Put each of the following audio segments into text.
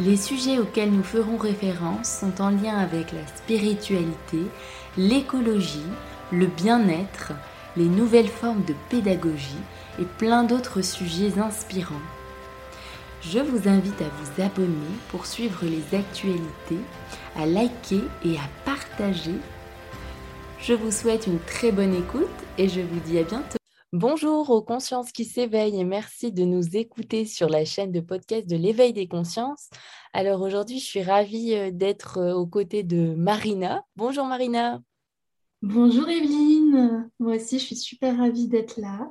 Les sujets auxquels nous ferons référence sont en lien avec la spiritualité, l'écologie, le bien-être, les nouvelles formes de pédagogie et plein d'autres sujets inspirants. Je vous invite à vous abonner pour suivre les actualités, à liker et à partager. Je vous souhaite une très bonne écoute et je vous dis à bientôt. Bonjour aux consciences qui s'éveillent et merci de nous écouter sur la chaîne de podcast de l'éveil des consciences. Alors aujourd'hui, je suis ravie euh, d'être euh, aux côtés de Marina. Bonjour Marina. Bonjour Evelyne. Moi aussi, je suis super ravie d'être là.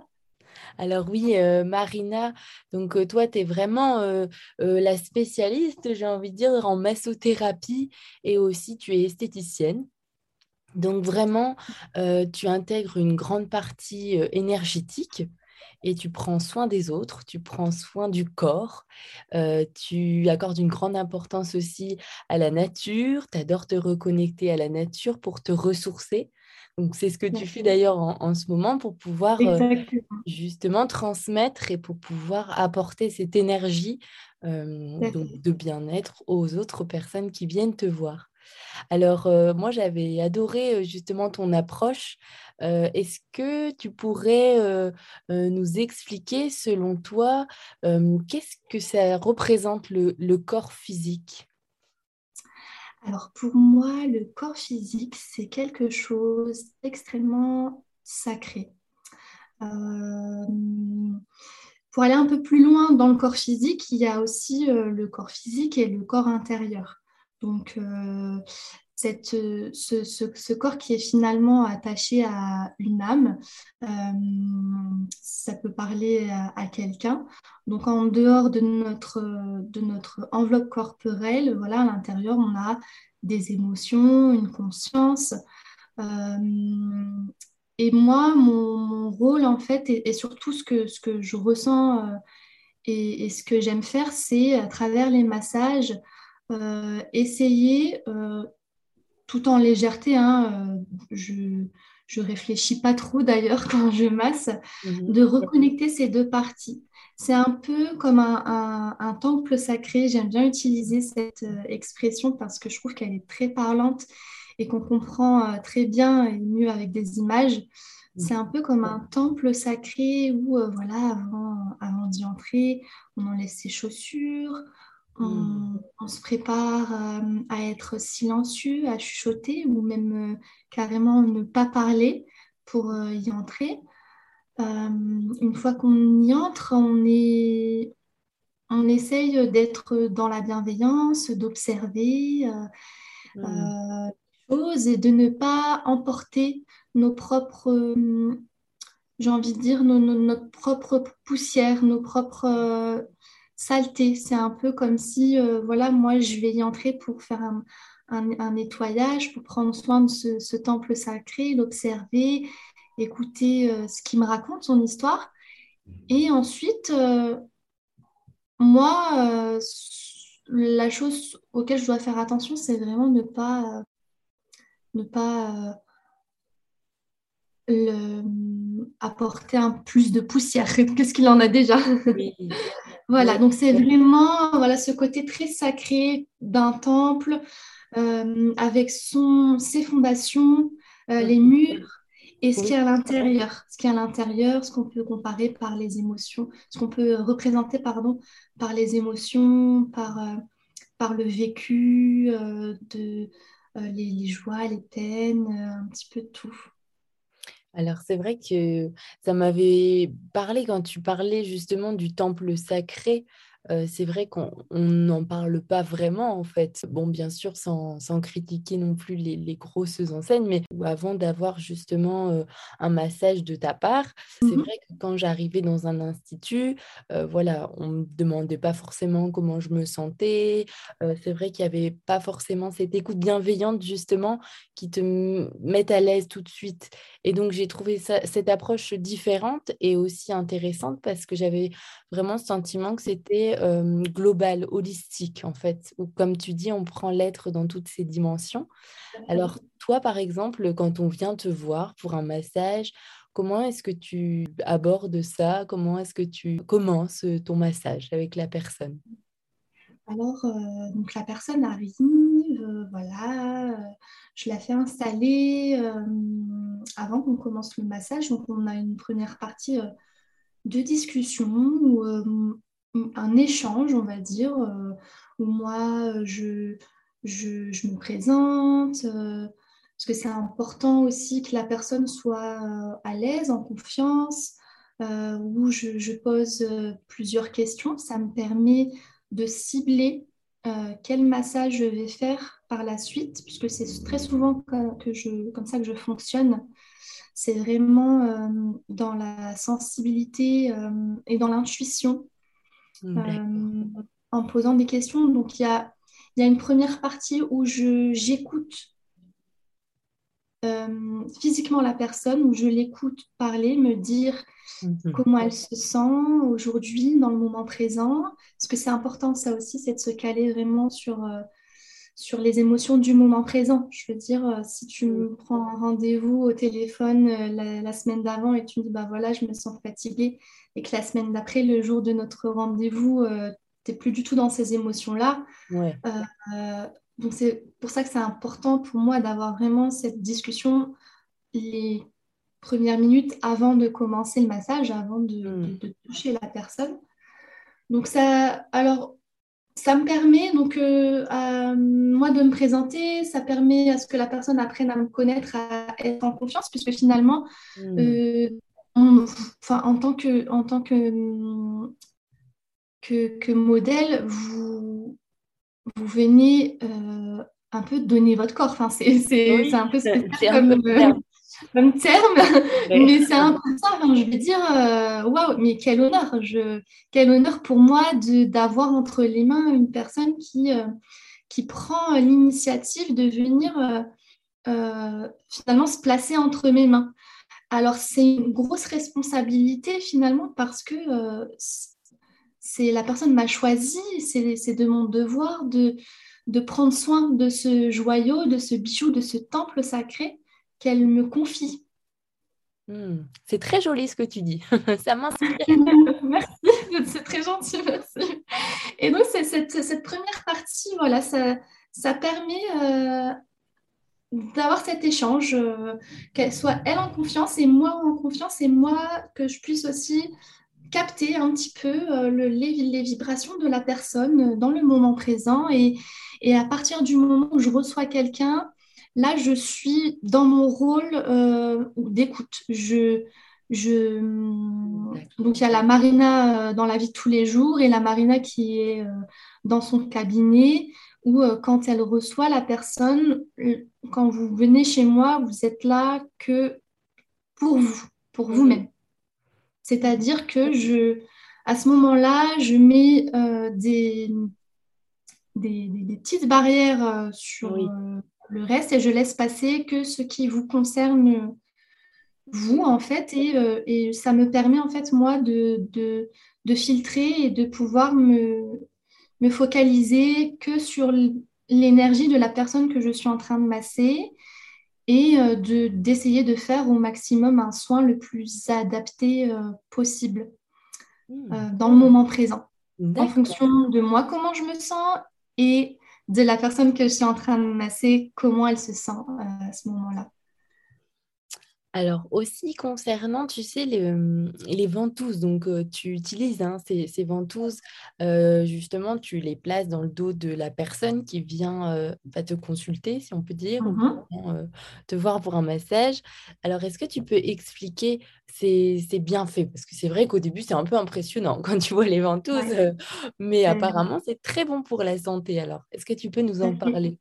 Alors oui, euh, Marina, donc toi, tu es vraiment la spécialiste, j'ai envie de dire, en massothérapie et aussi tu es esthéticienne. Donc vraiment, euh, tu intègres une grande partie euh, énergétique et tu prends soin des autres, tu prends soin du corps, euh, tu accordes une grande importance aussi à la nature, tu adores te reconnecter à la nature pour te ressourcer. Donc c'est ce que tu fais d'ailleurs en, ce moment pour pouvoir justement transmettre et pour pouvoir apporter cette énergie de bien-être aux autres personnes qui viennent te voir. Alors, euh, moi, j'avais adoré justement ton approche. Est-ce que tu pourrais nous expliquer, selon toi, qu'est-ce que ça représente le, corps physique? Alors, pour moi, le corps physique, c'est quelque chose d'extrêmement sacré. pour aller un peu plus loin dans le corps physique, il y a aussi le corps physique et le corps intérieur. Donc, euh, cette, ce, ce, corps qui est finalement attaché à une âme, euh, ça peut parler à, quelqu'un. Donc, en dehors de notre, de notre enveloppe corporelle, voilà, à l'intérieur, on a des émotions, une conscience. Euh, et moi, mon, rôle, en fait, et, surtout ce que, ce que je ressens et, ce que j'aime faire, c'est à travers les massages, euh, essayer, euh, tout en légèreté, hein, euh, je ne réfléchis pas trop d'ailleurs quand je masse, mhm. de reconnecter ces deux parties. C'est un peu comme un, temple sacré. J'aime bien utiliser cette expression parce que je trouve qu'elle est très parlante et qu'on comprend très bien et mieux avec des images. C'est un peu comme un temple sacré où, voilà, avant, avant d'y entrer, on enlève ses chaussures, Hmm. On, se prépare euh, à être silencieux, à chuchoter ou même euh, carrément ne pas parler pour euh, y entrer. une fois qu'on y entre, on, est, on essaye d'être dans la bienveillance, d'observer les hmm. choses et de ne pas emporter nos propres, j'ai envie de dire, notre propre poussière, nos propres saleté. C'est un peu comme si, euh, voilà, moi, je vais y entrer pour faire un, nettoyage, pour prendre soin de ce, temple sacré, l'observer, écouter euh, ce qui me raconte, son histoire. Et ensuite, euh, moi, la chose auquel je dois faire attention, c'est vraiment ne pas, ne pas apporter un plus de poussière qu'est-ce qu'il en a déjà? Voilà, donc c'est vraiment voilà, ce côté très sacré d'un temple euh, avec son, ses fondations, euh, les murs et ce qui est à l'intérieur. Ce qui est à l'intérieur, ce qu'on peut comparer par les émotions, ce qu'on peut représenter pardon, par les émotions, par, euh, par le vécu, de, les, les, joies, les peines, un petit peu tout. Alors c'est vrai que ça m'avait parlé quand tu parlais justement du temple sacré. C'est vrai qu'on n'en parle pas vraiment en fait. Bon, bien sûr, sans, critiquer non plus les, grosses enseignes, mais avant d'avoir justement un massage de ta part, c'est mmh vrai que quand j'arrivais dans un institut, voilà, on me demandait pas forcément comment je me sentais. c'est vrai qu'il n'y avait pas forcément cette écoute bienveillante justement qui te met à l'aise tout de suite. Et donc j'ai trouvé cette approche différente et aussi intéressante parce que j'avais vraiment le sentiment que c'était global, holistique, en fait, où, comme tu dis, on prend l'être dans toutes ses dimensions. Alors, toi, par exemple, quand on vient te voir pour un massage, comment est-ce que tu abordes ça? Comment est-ce que tu commences ton massage avec la personne? Alors, donc la personne arrive, voilà, je la fais installer avant qu'on commence le massage. Donc, on a une première partie de discussion ou un échange, on va dire, euh, où moi, je, je, me présente, euh, parce que c'est important aussi que la personne soit euh, à l'aise, en confiance, où je, pose plusieurs questions. Ça me permet de cibler quel massage je vais faire par la suite, puisque c'est très souvent que je, comme ça que je fonctionne. C'est vraiment dans la sensibilité et dans l'intuition euh, en posant des questions. Donc, il y a, y a, une première partie où j'écoute euh, physiquement la personne, où je l'écoute parler, me dire mhm. comment elle se sent aujourd'hui, dans le moment présent. Parce que c'est important, ça aussi, c'est de se caler vraiment sur, euh, sur les émotions du moment présent. Je veux dire, si tu me prends un rendez-vous au téléphone la, la, semaine d'avant et tu me dis, bah voilà, je me sens fatiguée, et que la semaine d'après, le jour de notre rendez-vous, euh, tu n'es plus du tout dans ces émotions-là. Euh, donc c'est pour ça que c'est important pour moi d'avoir vraiment cette discussion les premières minutes avant de commencer le massage, avant de, hmm. toucher la personne. Donc ça, alors ça me permet donc euh, à moi de me présenter, ça permet à ce que la personne apprenne à me connaître, à être en confiance, puisque finalement, hmm. enfin, en tant que, en tant que, que, modèle, vous, vous venez euh, un peu donner votre corps. Enfin, c'est un peu comme, euh, comme, terme, mais c'est un peu ça. je vais dire, euh, waouh, mais quel honneur, je, quel honneur pour moi d'avoir entre les mains une personne qui, qui prend l'initiative de venir finalement se placer entre mes mains. Alors, c'est une grosse responsabilité finalement parce que euh, c'est la personne m'a choisi, c'est de mon devoir de, de prendre soin de ce joyau, de ce bijou, de ce temple sacré qu'elle me confie. Hmm. c'est très joli ce que tu dis. Ça m'inspire. merci, c'est très gentil, merci. Et donc, cette, cette, première partie, voilà, ça, ça permet euh, d'avoir cet échange, euh, qu'elle soit elle en confiance et moi en confiance et moi que je puisse aussi capter un petit peu euh, le, les, vibrations de la personne dans le moment présent et, et, à partir du moment où je reçois quelqu'un, là je suis dans mon rôle euh, d'écoute. Je, je... Donc il y a la Marina dans la vie de tous les jours et la Marina qui est dans son cabinet où quand elle reçoit la personne, quand vous venez chez moi, vous êtes là que pour vous, pour vous-même. C'est-à-dire que je, à ce moment-là, je mets euh, des, des, petites barrières euh, sur euh, le reste et je laisse passer que ce qui vous concerne vous, en fait, et, ça me permet, en fait, moi, de, de, filtrer et de pouvoir me, me focaliser que sur l'énergie de la personne que je suis en train de masser et euh, de, d'essayer de faire au maximum un soin le plus adapté euh, possible euh, dans le moment présent, en fonction de moi, comment je me sens et de la personne que je suis en train de masser, comment elle se sent à ce moment-là. Alors aussi concernant, tu sais, les, les ventouses, donc tu utilises hein, ces, ces, ventouses, justement, tu les places dans le dos de la personne qui vient va te consulter, si on peut dire, ou mmh te voir pour un massage. Alors, est-ce que tu peux expliquer ces, ces bienfaits? Parce que c'est vrai qu'au début, c'est un peu impressionnant quand tu vois les ventouses, mais apparemment, c'est très bon pour la santé. Alors, est-ce que tu peux nous en parler?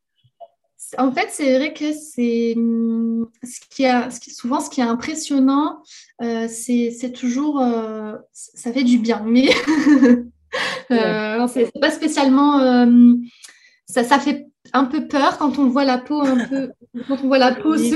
En fait, c'est vrai que c'est ce qui a, souvent ce qui est impressionnant, euh, c'est toujours euh, ça fait du bien, mais euh, c'est pas spécialement ça, ça fait un peu peur quand on voit la peau un peu quand on voit la peau il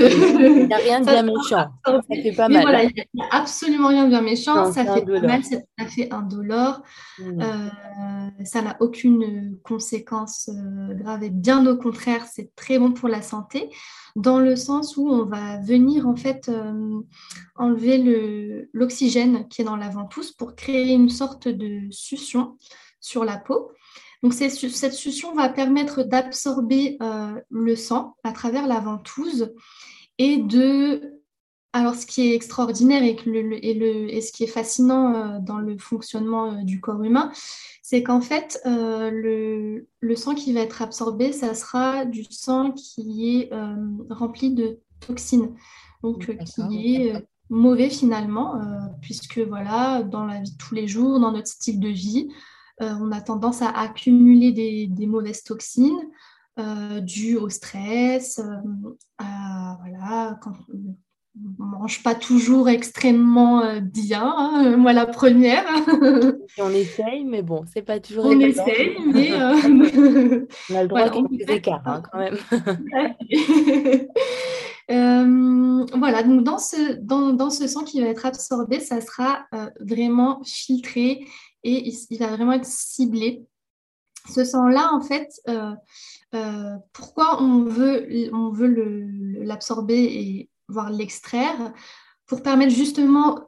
n'y a rien de bien méchant. ça fait pas mal. voilà, il n'y a absolument rien de bien méchant. Ça fait pas mal c'est tout à fait indolore mmh. euh, ça n'a aucune conséquence euh, grave et bien au contraire c'est très bon pour la santé. Dans le sens où on va venir en fait euh, enlever l'oxygène qui est dans la ventouse pour créer une sorte de succion sur la peau donc, cette succion va permettre d'absorber euh, le sang à travers la ventouse et de. Alors, ce qui est extraordinaire et, ce qui est fascinant euh, dans le fonctionnement euh, du corps humain, c'est qu'en fait, le, sang qui va être absorbé, ça sera du sang qui est rempli de toxines, donc qui est mauvais finalement, puisque voilà, dans la vie de tous les jours, dans notre style de vie, on a tendance à accumuler des, mauvaises toxines euh, dues au stress, euh, à, voilà, quand on ne mange pas toujours extrêmement bien, hein, moi la première. on essaye, mais bon, c'est pas toujours On essaye, mais... on a le droit voilà, des écarts hein, quand même. voilà, donc dans ce, dans, dans, ce sang qui va être absorbé, ça sera vraiment filtré et il, va vraiment être ciblé. Ce sang-là, en fait, euh, euh, pourquoi on veut, on veut l'absorber et voir l'extraire? Pour permettre justement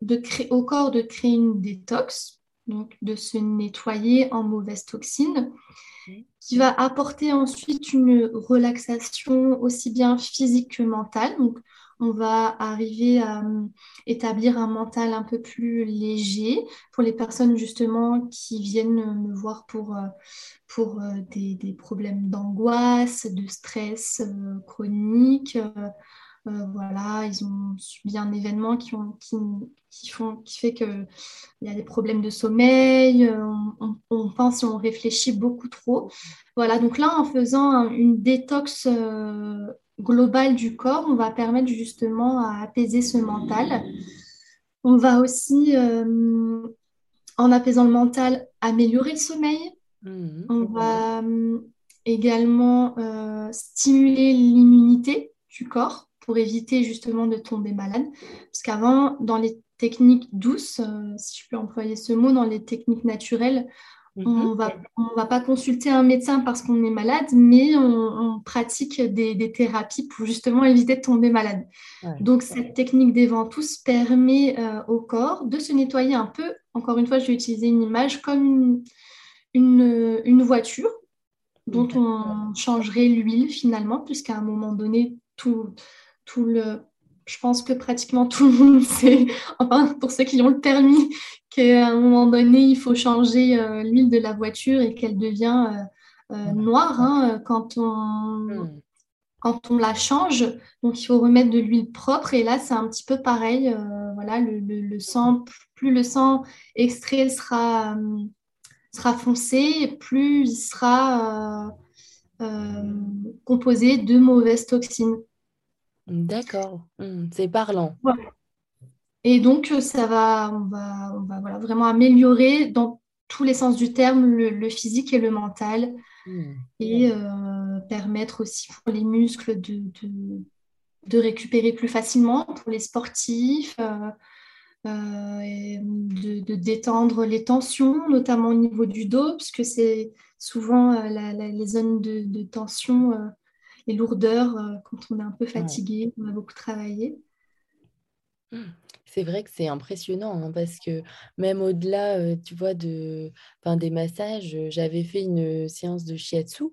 au corps de créer une détox, donc de se nettoyer en mauvaises toxines, qui va apporter ensuite une relaxation aussi bien physique que mentale. Donc, on va arriver à euh, établir un mental un peu plus léger pour les personnes justement qui viennent me voir pour, euh, pour euh, des, problèmes d'angoisse, de stress chronique. voilà, ils ont subi un événement qui, ont, qui, font, qui fait qu'il y a des problèmes de sommeil, on, pense et on réfléchit beaucoup trop. Voilà, donc là, en faisant une détox global du corps, on va permettre justement à apaiser ce mental. On va aussi, euh, en apaisant le mental, améliorer le sommeil. Mmh. on va euh, également euh, stimuler l'immunité du corps pour éviter justement de tomber malade. Parce qu'avant, dans les techniques douces, si je peux employer ce mot, dans les techniques naturelles, on mhm. va, ne va pas consulter un médecin parce qu'on est malade, mais on, pratique des, thérapies pour justement éviter de tomber malade. Donc, cette technique des ventouses permet euh, au corps de se nettoyer un peu. Encore une fois, je vais utiliser une image comme une, une, voiture dont on changerait l'huile finalement, puisqu'à un moment donné, tout, tout le, je pense que pratiquement tout le monde sait, enfin pour ceux qui ont le permis, qu'à un moment donné, il faut changer euh, l'huile de la voiture et qu'elle devient euh, euh, noire hein, quand, on, hmm. quand on la change. Donc il faut remettre de l'huile propre et là c'est un petit peu pareil. voilà, le, sang, plus le sang extrait sera, sera foncé, plus il sera composé de mauvaises toxines. D'accord, mmh, c'est parlant. Et donc, euh, ça va, on va, voilà, vraiment améliorer dans tous les sens du terme le, physique et le mental mmh. et euh, permettre aussi pour les muscles de, de, récupérer plus facilement, pour les sportifs, euh, de, détendre les tensions, notamment au niveau du dos, puisque c'est souvent les zones de, tension les lourdeurs euh, quand on est un peu fatigué, on a beaucoup travaillé. Mmh. C'est vrai que c'est impressionnant hein, parce que même au-delà, euh, tu vois, de, des massages, euh, j'avais fait une séance de shiatsu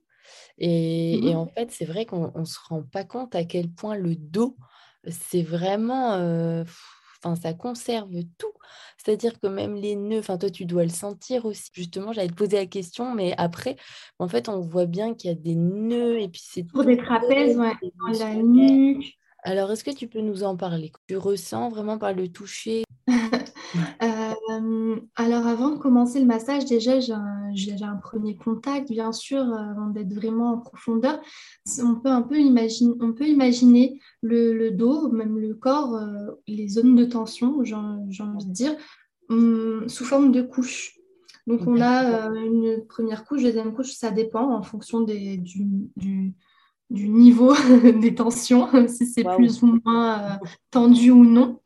et, mmh en fait, c'est vrai qu'on ne se rend pas compte à quel point le dos c'est vraiment, enfin, ça conserve tout. C'est-à-dire que même les nœuds, enfin, toi, tu dois le sentir aussi. Justement, j'allais te poser la question, mais après, en fait, on voit bien qu'il y a des nœuds et puis c'est pour des trapèzes, ouais, dans la nuque. Alors, est-ce que tu peux nous en parler? Tu ressens vraiment par le toucher? Alors, avant de commencer le massage, déjà, j'ai un, premier contact, bien sûr, avant d'être vraiment en profondeur. On peut un peu imaginer, on peut imaginer le, dos, même le corps, euh, les zones de tension, j'ai envie de dire, hum, sous forme de couches. Donc, on a euh, une première couche, deuxième couche, ça dépend en fonction des, du du niveau des tensions, si c'est plus ou moins euh, tendu ou non.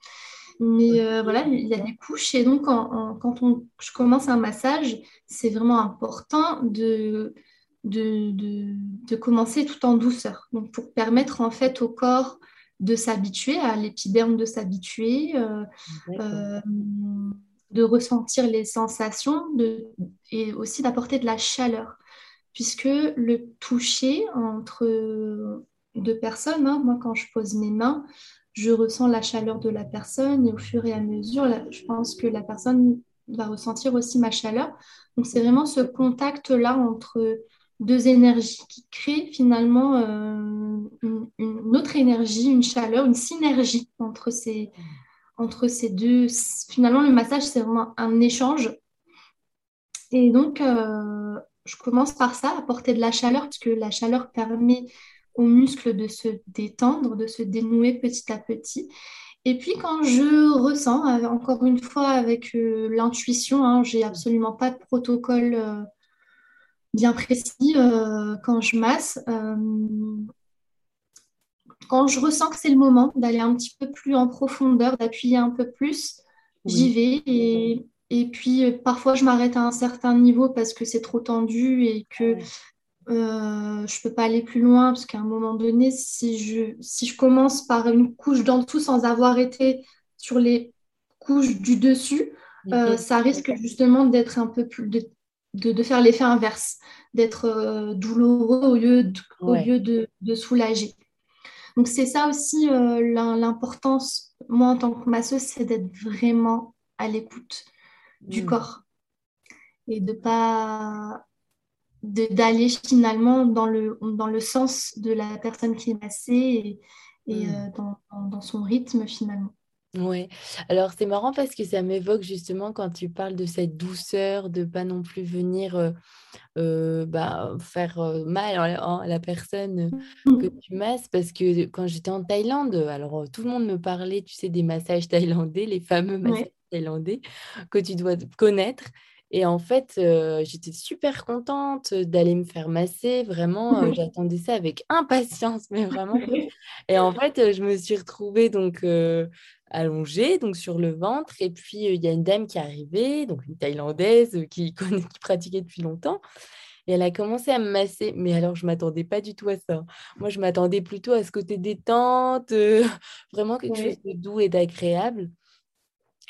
Mais euh, voilà, il y a des couches. Et donc, quand on, je commence un massage, c'est vraiment important de, de, commencer tout en douceur. Donc, pour permettre en fait au corps de s'habituer, à l'épiderme de s'habituer, euh, de ressentir les sensations de, et aussi d'apporter de la chaleur puisque le toucher entre deux personnes, hein, moi quand je pose mes mains, je ressens la chaleur de la personne et au fur et à mesure, je pense que la personne va ressentir aussi ma chaleur. Donc c'est vraiment ce contact-là entre deux énergies qui crée finalement euh, une, autre énergie, une chaleur, une synergie entre ces, entre ces deux. Finalement, le massage, c'est vraiment un échange. Et donc, euh, je commence par ça, apporter de la chaleur, parce que la chaleur permet aux muscles de se détendre, de se dénouer petit à petit. Et puis quand je ressens, euh, encore une fois avec euh, l'intuition, hein, j'ai absolument pas de protocole euh, bien précis quand je masse. quand je ressens que c'est le moment d'aller un petit peu plus en profondeur, d'appuyer un peu plus, j'y vais et et puis, parfois, je m'arrête à un certain niveau parce que c'est trop tendu et que euh, je ne peux pas aller plus loin. Parce qu'à un moment donné, si je, si je commence par une couche d'en dessous sans avoir été sur les couches du dessus, euh, ça risque justement d'être un peu plus. de, de, faire l'effet inverse, d'être douloureux au lieu de, au lieu de, de soulager. Donc, c'est ça aussi l'importance, moi, en tant que masseuse, c'est d'être vraiment à l'écoute du mm. corps et de pas d'aller finalement dans le, dans le sens de la personne qui est massée et, mm. euh, dans, dans, son rythme finalement. Oui, alors c'est marrant parce que ça m'évoque justement quand tu parles de cette douceur, de pas non plus venir euh, euh, bah, faire mal à la, personne mm. que tu masses, parce que quand j'étais en Thaïlande, alors tout le monde me parlait, tu sais, des massages thaïlandais, les fameux massages thaïlandais que tu dois connaître. Et en fait, euh, j'étais super contente d'aller me faire masser. Vraiment, euh, j'attendais ça avec impatience, mais vraiment. Et en fait, euh, je me suis retrouvée donc allongée, donc sur le ventre. Et puis, il y a une dame qui est arrivée, donc une Thaïlandaise qui, connaît, qui pratiquait depuis longtemps. Et elle a commencé à me masser. Mais alors, je ne m'attendais pas du tout à ça. Moi, je m'attendais plutôt à ce côté détente, vraiment quelque chose de doux et d'agréable.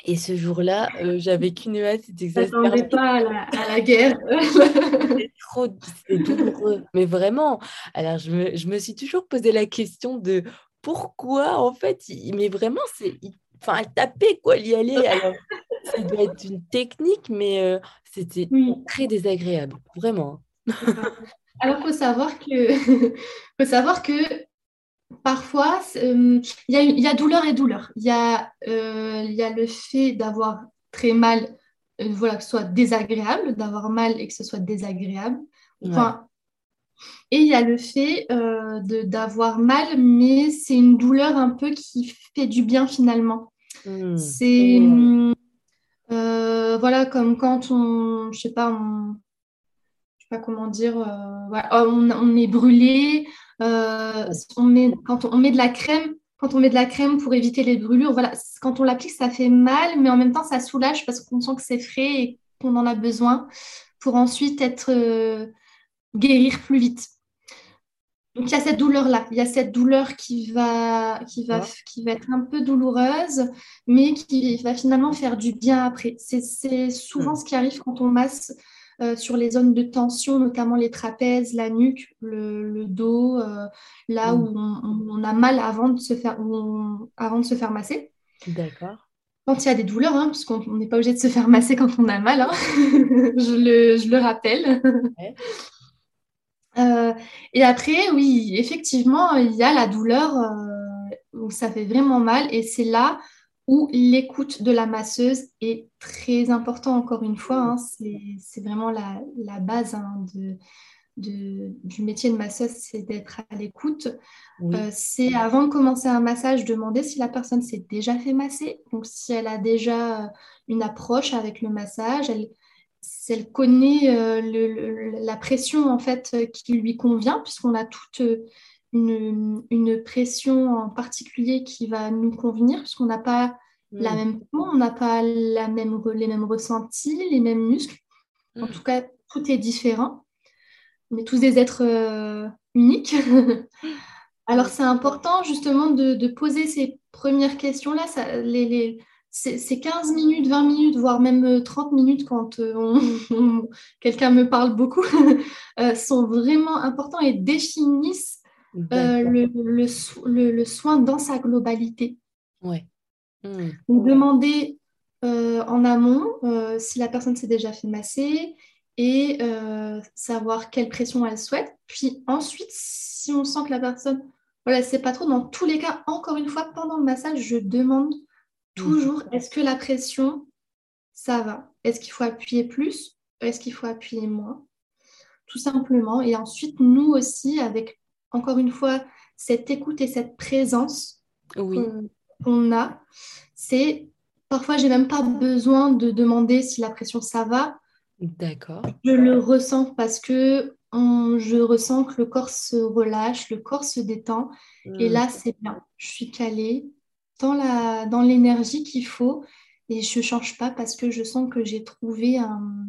Et ce jour-là, euh, j'avais qu'une hâte, c'était exaspérant. pas à la, à la guerre. c'est trop douloureux, mais vraiment. Alors, je me, je me, suis toujours posé la question de pourquoi, en fait, mais vraiment, c'est, enfin, taper quoi, y aller. Alors, ça doit être une technique, mais euh, c'était très désagréable, vraiment. Alors, faut savoir que, faut savoir que parfois, euh, il y, a douleur et douleur. Il y, a, euh, y a le fait d'avoir très mal, euh, voilà, que ce soit désagréable, d'avoir mal et que ce soit désagréable. Et il y a le fait d'avoir mal, mais c'est une douleur un peu qui fait du bien finalement. Hmm. C'est voilà comme quand on, je sais pas, on, je sais pas comment dire, on, on, est brûlé, euh, on met, quand on, met de la crème, quand on met de la crème pour éviter les brûlures, voilà, quand on l'applique, ça fait mal, mais en même temps, ça soulage parce qu'on sent que c'est frais et qu'on en a besoin pour ensuite être euh, guérir plus vite. Donc il y a cette douleur là, il y a cette douleur qui va qui va qui va être un peu douloureuse, mais qui va finalement faire du bien après. C'est souvent ce qui arrive quand on masse sur les zones de tension, notamment les trapèzes, la nuque, le, dos, là mm. où on, a mal avant de se faire, avant de se faire masser. D'accord. Quand il y a des douleurs, hein, parce qu'on n'est pas obligé de se faire masser quand on a mal, hein. je, le, rappelle. et après, oui, effectivement, il y a la douleur où ça fait vraiment mal et c'est là où l'écoute de la masseuse est très important, encore une fois. Hein. c'est vraiment la, base hein, de, du métier de masseuse, c'est d'être à l'écoute. Euh, c'est avant de commencer un massage, demander si la personne s'est déjà fait masser. Donc, si elle a déjà une approche avec le massage, elle, si elle connaît euh, la pression en fait qui lui convient, puisqu'on a toute une, pression en particulier qui va nous convenir, puisqu'on n'a pas la mm. même peau, on n'a pas la même, les mêmes ressentis, les mêmes muscles. En mm. tout cas, tout est différent. On est tous des êtres euh, uniques. Alors, c'est important justement de, poser ces premières questions-là. Les, les, ces 15 minutes, 20 minutes, voire même 30 euh, minutes quand euh, quelqu'un me parle beaucoup, sont vraiment importants et définissent euh, le, le, le, soin dans sa globalité. Ouais. Hmm. Donc, demander euh, en amont euh, si la personne s'est déjà fait masser et savoir quelle pression elle souhaite. Puis ensuite, si on sent que la personne, voilà, c'est pas trop, dans tous les cas, encore une fois, pendant le massage, je demande toujours est-ce que la pression, ça va? Est-ce qu'il faut appuyer plus? Est-ce qu'il faut appuyer moins? Tout simplement. Et ensuite, nous aussi, avec encore une fois, cette écoute et cette présence qu'on a, c'est parfois, j'ai même pas besoin de demander si la pression ça va. D'accord. Je le ressens parce que je ressens que le corps se relâche, le corps se détend. Et là, c'est bien. Je suis calée dans, la, dans l'énergie qu'il faut et je ne change pas parce que je sens que j'ai trouvé un,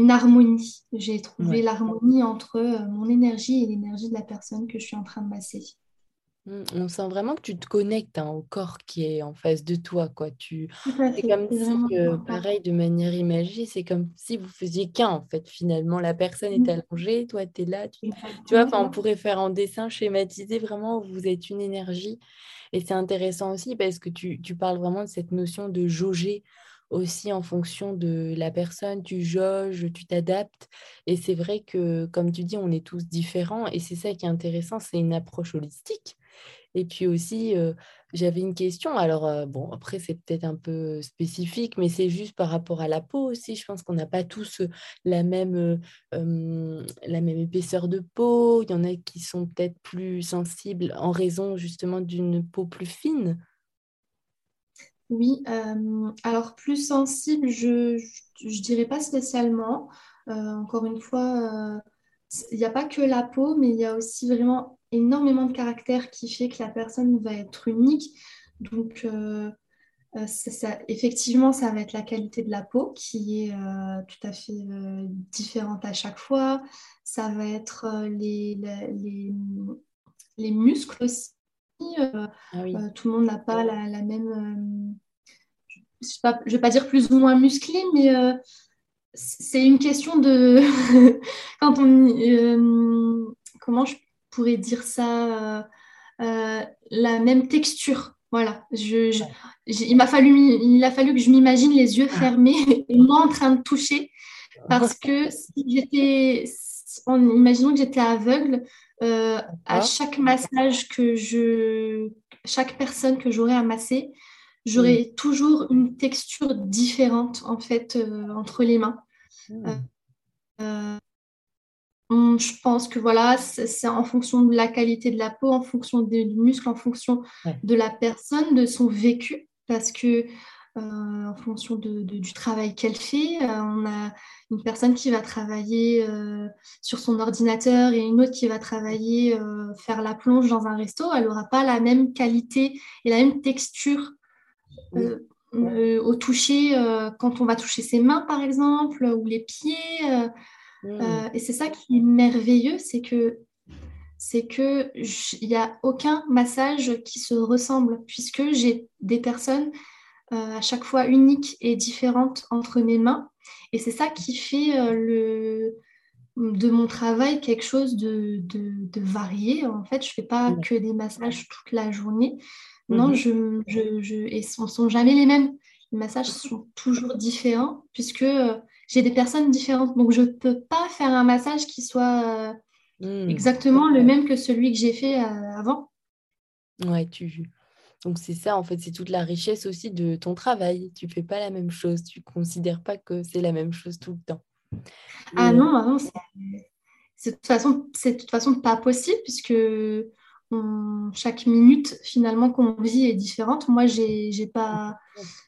une harmonie. J'ai trouvé l'harmonie entre euh, mon énergie et l'énergie de la personne que je suis en train de masser. Mmh, on sent vraiment que tu te connectes hein, au corps qui est en face de toi. Quoi. Tu... C'est comme si, pareil, de manière imagée, c'est comme si vous faisiez qu'un, en fait, finalement. La personne est mmh. allongée, toi, tu es là. Tu, tu vois, on pourrait faire en dessin schématiser vraiment, vous êtes une énergie. Et c'est intéressant aussi parce que tu, tu parles vraiment de cette notion de jauger aussi en fonction de la personne, tu jauges, tu t'adaptes. Et c'est vrai que, comme tu dis, on est tous différents. Et c'est ça qui est intéressant, c'est une approche holistique. Et puis aussi, euh, j'avais une question. Alors, euh, bon, après, c'est peut-être un peu spécifique, mais c'est juste par rapport à la peau aussi. Je pense qu'on n'a pas tous la même, la même épaisseur de peau. Il y en a qui sont peut-être plus sensibles en raison justement d'une peau plus fine. Oui, euh, alors plus sensible, je ne dirais pas spécialement. Euh, encore une fois, il n'y a pas que la peau, mais il y a aussi vraiment énormément de caractère qui fait que la personne va être unique. Donc, euh, effectivement, ça va être la qualité de la peau qui est tout à fait différente à chaque fois. Ça va être les muscles aussi. Euh, ah euh, tout le monde n'a pas la, même. Euh, je ne vais pas dire plus ou moins musclé, mais c'est une question de. quand on. comment je pourrais dire ça La même texture. Voilà. Je, il m'a fallu, il a fallu que je m'imagine les yeux fermés et moi en train de toucher. Parce que si j'étais. Imaginons que j'étais aveugle, euh, à chaque massage que je, chaque personne que j'aurais à masser, j'aurais toujours une texture différente en fait euh, entre les mains. Euh, je pense que voilà, c'est en fonction de la qualité de la peau, en fonction des muscles, en fonction de la personne, de son vécu, parce que euh, en fonction du travail qu'elle fait. Euh, on a une personne qui va travailler euh, sur son ordinateur et une autre qui va travailler, faire la plonge dans un resto. Elle n'aura pas la même qualité et la même texture. au toucher, quand on va toucher ses mains par exemple, ou les pieds. et c'est ça qui est merveilleux, c'est que c'est que il n'y a aucun massage qui se ressemble, puisque j'ai des personnes à chaque fois unique et différente entre mes mains. Et c'est ça qui fait le, de mon travail quelque chose de, varié. En fait, je ne fais pas que des massages toute la journée. Non, mhm. je, je, je, et ce ne sont jamais les mêmes. Les massages sont toujours différents puisque euh, j'ai des personnes différentes. Donc, je ne peux pas faire un massage qui soit euh, hmm. exactement le même que celui que j'ai fait euh, avant. Ouais, tu... Donc, c'est ça, en fait, c'est toute la richesse aussi de ton travail. Tu ne fais pas la même chose. Tu ne considères pas que c'est la même chose tout le temps. Ah non, non c'est de toute façon, c'est toute façon pas possible puisque chaque minute finalement qu'on vit est différente. Moi, j'ai, j'ai pas,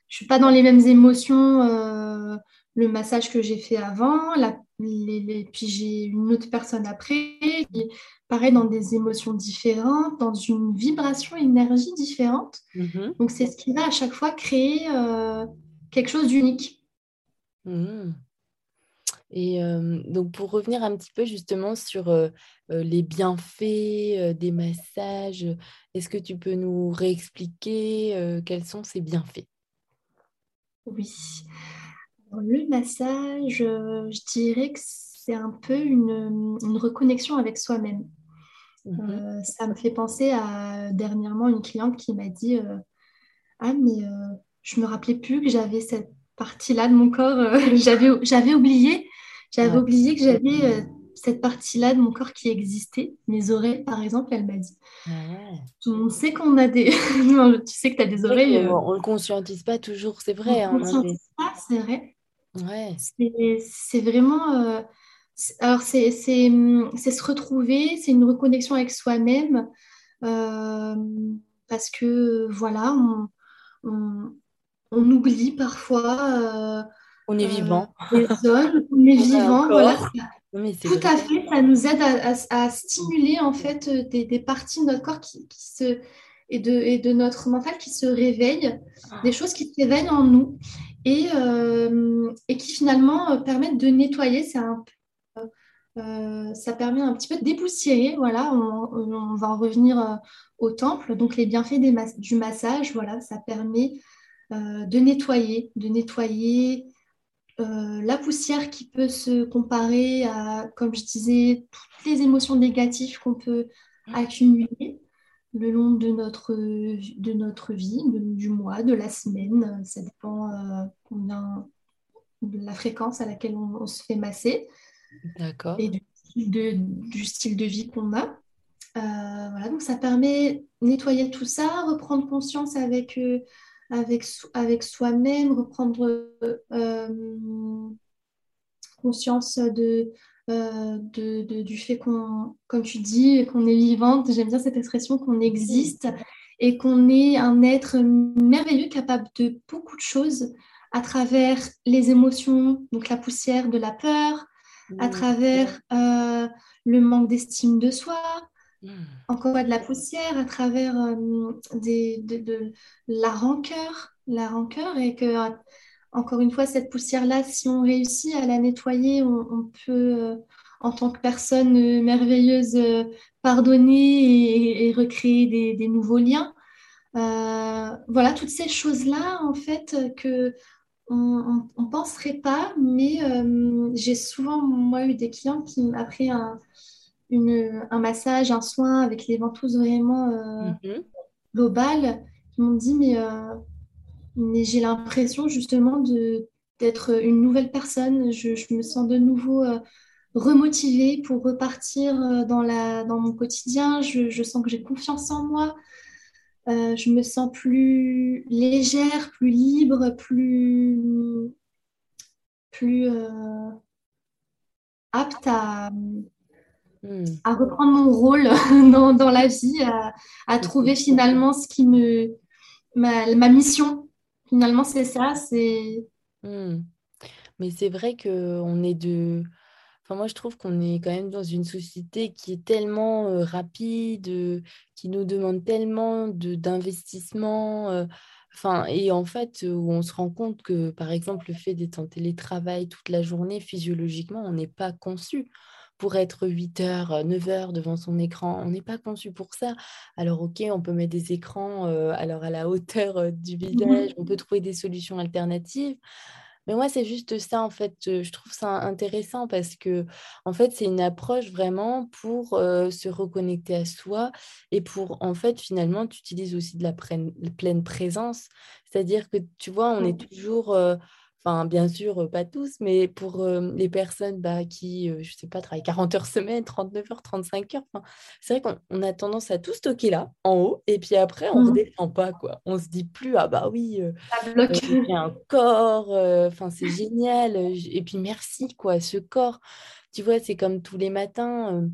je suis pas dans les mêmes émotions. Euh, le massage que j'ai fait avant, la, les, puis j'ai une autre personne après, pareil dans des émotions différentes, dans une vibration, énergie différente. Mm-hmm. Donc c'est ce qui va à chaque fois créer euh, quelque chose d'unique. Mm. Et donc, pour revenir un petit peu justement sur les bienfaits des massages, est-ce que tu peux nous réexpliquer quels sont ces bienfaits? Oui. le massage, je dirais que c'est un peu une, reconnexion avec soi-même. Mmh ça me fait penser à dernièrement une cliente qui m'a dit Ah, mais je me rappelais plus que j'avais cette partie-là de mon corps, j'avais oublié j'avais oublié que j'avais euh, cette partie-là de mon corps qui existait. Mes oreilles, par exemple, elle m'a dit. On sait qu'on a des. tu sais que tu as des oreilles. Euh, on ne le conscientise pas toujours, c'est vrai. On ne le hein, conscientise pas, c'est vrai. Ouais. C'est vraiment. Euh, alors, c'est se retrouver, c'est une reconnexion avec soi-même. parce que, voilà, on, on, on oublie parfois on est vivant. Euh, on est vivant, voilà. Tout à fait, ça nous aide à, stimuler en fait euh, des, parties de notre corps qui, se et de, et de, notre mental qui se réveillent, ah. des choses qui s'éveillent en nous et, euh, et qui finalement permettent de nettoyer. C'est un ça permet un petit peu de dépoussiérer. Voilà, on, va en revenir au temple. Donc les bienfaits des du massage, voilà, ça permet de nettoyer, de nettoyer euh, la poussière qui peut se comparer à, comme je disais, toutes les émotions négatives qu'on peut accumuler le long de notre, de notre vie, du mois, de la semaine. Ça dépend euh, de la fréquence à laquelle on, se fait masser. Et du, style de vie qu'on a. Euh, voilà, donc ça permet de nettoyer tout ça, reprendre conscience avec avec, avec soi-même, reprendre euh, conscience de, euh, de, du fait qu'on, comme tu dis, qu'on est vivante. J'aime bien cette expression qu'on existe et qu'on est un être merveilleux capable de beaucoup de choses à travers les émotions, donc la poussière de la peur, à travers euh, le manque d'estime de soi, Hmm. encore de la poussière à travers euh, des, de, la rancœur, la rancœur et que encore une fois cette poussière là, si on réussit à la nettoyer, on, peut euh, en tant que personne euh, merveilleuse pardonner et, recréer des, nouveaux liens. voilà toutes ces choses là en fait que on, ne penserait pas, mais j'ai souvent moi eu des clients qui après un un massage, un soin avec les ventouses vraiment euh, mhm. globales, qui m'ont dit mais, euh, mais j'ai l'impression justement d'être une nouvelle personne. Je, me sens de nouveau euh, remotivée pour repartir dans, la, dans mon quotidien. Je, sens que j'ai confiance en moi. Je me sens plus légère, plus libre, plus, plus apte à, Hmm. à reprendre mon rôle dans, la vie, à, trouver finalement ce qui me. ma, mission. Finalement, c'est ça. c'est hmm. Mais c'est vrai qu'on est de. Enfin, moi, je trouve qu'on est quand même dans une société qui est tellement euh, rapide, euh, qui nous demande tellement d'investissement. Enfin, et en fait, où on se rend compte que, par exemple, le fait d'être en télétravail toute la journée, physiologiquement, on n'est pas conçu pour être 8 heures, 9 heures devant son écran. On n'est pas conçu pour ça. Alors, ok, on peut mettre des écrans alors à la hauteur du mmh visage, on peut trouver des solutions alternatives. Mais moi, c'est juste ça, en fait. Je trouve ça intéressant parce que, en fait, c'est une approche vraiment pour se reconnecter à soi et pour, en fait, finalement, tu utilises aussi de la pleine présence. C'est-à-dire que, tu vois, on est toujours Enfin, bien sûr, pas tous, mais pour les personnes bah, qui, je ne sais pas, travaillent 40 heures semaine, 39 heures, 35 heures, c'est vrai qu'on a tendance à tout stocker là, en haut, et puis après, on ne mmh. redescend pas, quoi. On se dit plus, ah bah oui, j'ai un corps, enfin, c'est génial, et puis merci, quoi, ce corps. Tu vois, c'est comme tous les matins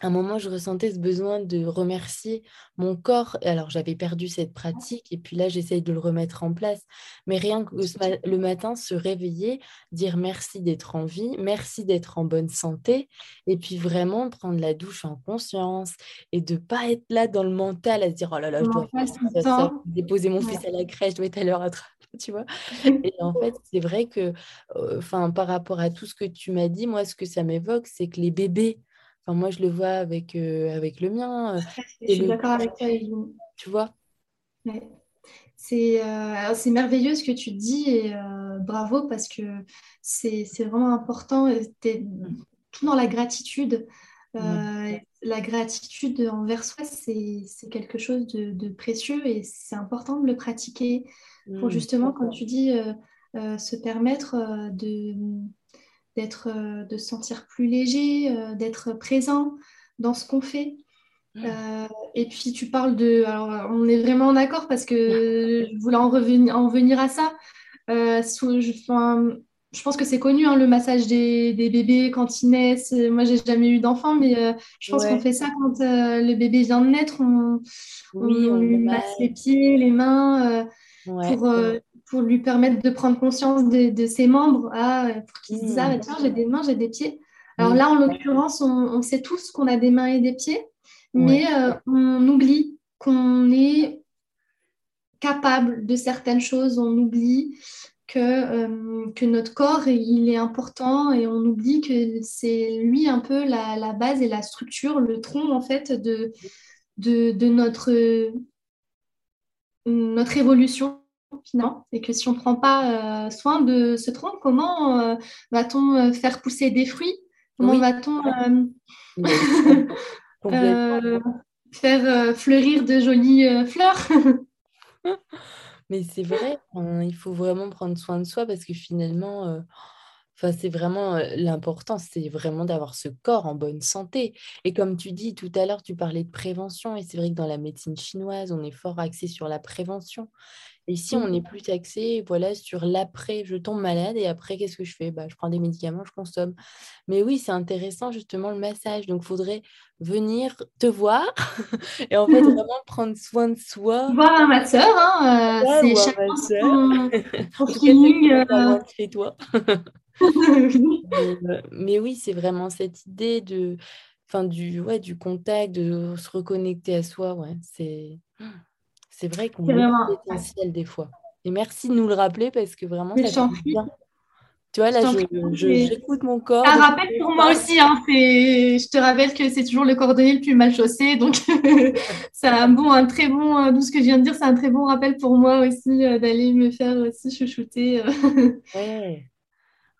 à un moment, je ressentais ce besoin de remercier mon corps. Alors, j'avais perdu cette pratique et puis là, j'essaye de le remettre en place. Mais rien que le matin, se réveiller, dire merci d'être en vie, merci d'être en bonne santé et puis vraiment prendre la douche en conscience et de pas être là dans le mental à se dire oh là là, je dois faire déposer mon fils à la crèche, je dois être à l'heure à tu vois. Et en fait, c'est vrai que, enfin, par rapport à tout ce que tu m'as dit, moi, ce que ça m'évoque, c'est que les bébés Enfin, moi, je le vois avec, euh, avec le mien. Euh, je suis d'accord avec toi, Tu vois? C'est euh, merveilleux ce que tu dis et bravo parce que c'est vraiment important. Tu tout dans la gratitude. La gratitude envers soi, c'est quelque chose de, précieux et c'est important de le pratiquer pour mmh, justement, comme tu dis, se permettre de d'être, euh, de se sentir plus léger, euh, d'être présent dans ce qu'on fait. Mmh. Euh, et puis tu parles de... Alors on est vraiment d'accord parce que je voulais en, revenir, en venir à ça. Sous, je, je, pense que c'est connu hein, le massage des, des, bébés quand ils naissent. Moi j'ai jamais eu d'enfant mais je pense qu'on fait ça quand le bébé vient de naître. On, on, lui masse les pieds, les mains pour pour lui permettre de prendre conscience de, ses membres, ah, pour qu'il se dise, ah, bah, tiens, j'ai des mains, j'ai des pieds. Alors là, en l'occurrence, on, sait tous qu'on a des mains et des pieds, mais euh, on oublie qu'on est capable de certaines choses, on oublie que, euh, que notre corps, il est important et on oublie que c'est lui un peu la, base et la structure, le tronc en fait de, de, de notre, notre évolution finalement, et que si on ne prend pas euh, soin de ce tronc, comment euh, va-t-on euh, faire pousser des fruits? Comment va-t-on faire fleurir de jolies fleurs? Mais c'est vrai, il faut vraiment prendre soin de soi parce que finalement, Enfin, c'est vraiment l'important, c'est vraiment d'avoir ce corps en bonne santé. Et comme tu dis tout à l'heure, tu parlais de prévention, et c'est vrai que dans la médecine chinoise, on est fort axé sur la prévention. Et ici, on est mmh. plus axé voilà, sur l'après. Je tombe malade et après, qu'est-ce que je fais? Bah, Je prends des médicaments, je consomme. Mais oui, c'est intéressant justement le massage. Donc, il faudrait venir te voir et en fait, vraiment prendre soin de soi. Voir un masseur, hein, euh, c'est chacun son, feeling. Chez toi. mais, oui, c'est vraiment cette idée de, enfin, du, ouais, du contact, de se reconnecter à soi. Ouais, c'est, c'est vrai qu'on est vraiment essentiel des fois. Et merci de nous le rappeler parce que vraiment, ça fait bien. Tu vois, là, j'écoute mon corps. Un rappel pour moi aussi. Hein, je te rappelle que c'est toujours le cordonnier le plus mal chaussé. Donc, c'est un, bon, un très bon, euh, tout ce que je viens de dire, c'est un très bon rappel pour moi aussi euh, d'aller me faire aussi chouchouter. Euh. ouais.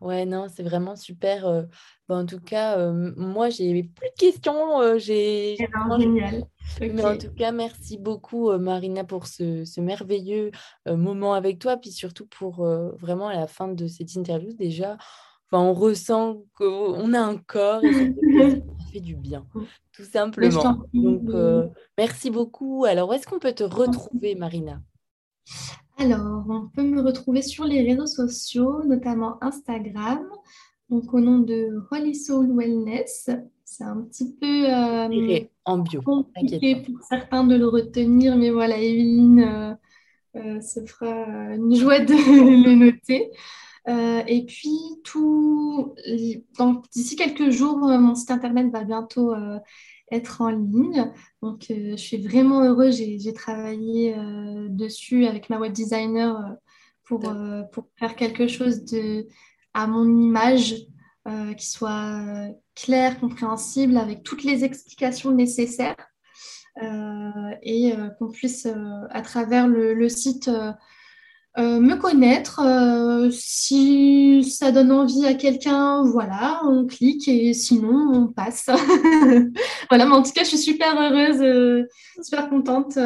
Ouais, non, c'est vraiment super. Bah, en tout cas, moi, j'ai plus de questions. j'ai eh ben, génial. Mais en tout cas, merci beaucoup, Marina, pour ce, merveilleux moment avec toi, puis surtout pour vraiment à la fin de cette interview, déjà, enfin, on ressent qu'on a un corps et ça fait du bien, tout simplement. Donc, merci beaucoup. Alors, où est-ce qu'on peut te retrouver, Marina? Alors, on peut me retrouver sur les réseaux sociaux, notamment Instagram, donc au nom de Holy Soul Wellness. C'est un petit peu euh, en bio. compliqué pour certains de le retenir, mais voilà, Evelyne euh, euh, se fera une joie de le noter. et puis, tout, d'ici quelques jours, mon site internet va bientôt être en ligne. Donc, euh, je suis vraiment heureuse. J'ai travaillé euh, dessus avec ma web designer euh, pour, pour faire quelque chose de, à mon image, qui soit clair, compréhensible, avec toutes les explications nécessaires. et qu'on puisse, à travers le site, euh, me connaître. Euh, si ça donne envie à quelqu'un, voilà, on clique et sinon on passe. voilà, mais en tout cas, je suis super heureuse, euh, super contente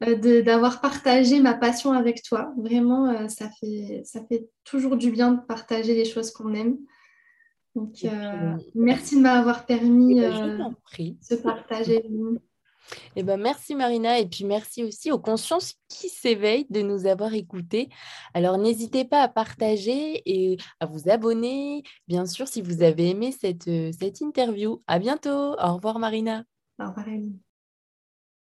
d'avoir partagé ma passion avec toi. Vraiment, ça, fait, ça fait toujours du bien de partager les choses qu'on aime. Donc, merci de m'avoir permis eh ben, ce partager. Eh ben, merci Marina et puis merci aussi aux consciences qui s'éveillent de nous avoir écoutés. Alors n'hésitez pas à partager et à vous abonner, bien sûr, si vous avez aimé cette, euh, cette interview. À bientôt. Au revoir Marina. Au revoir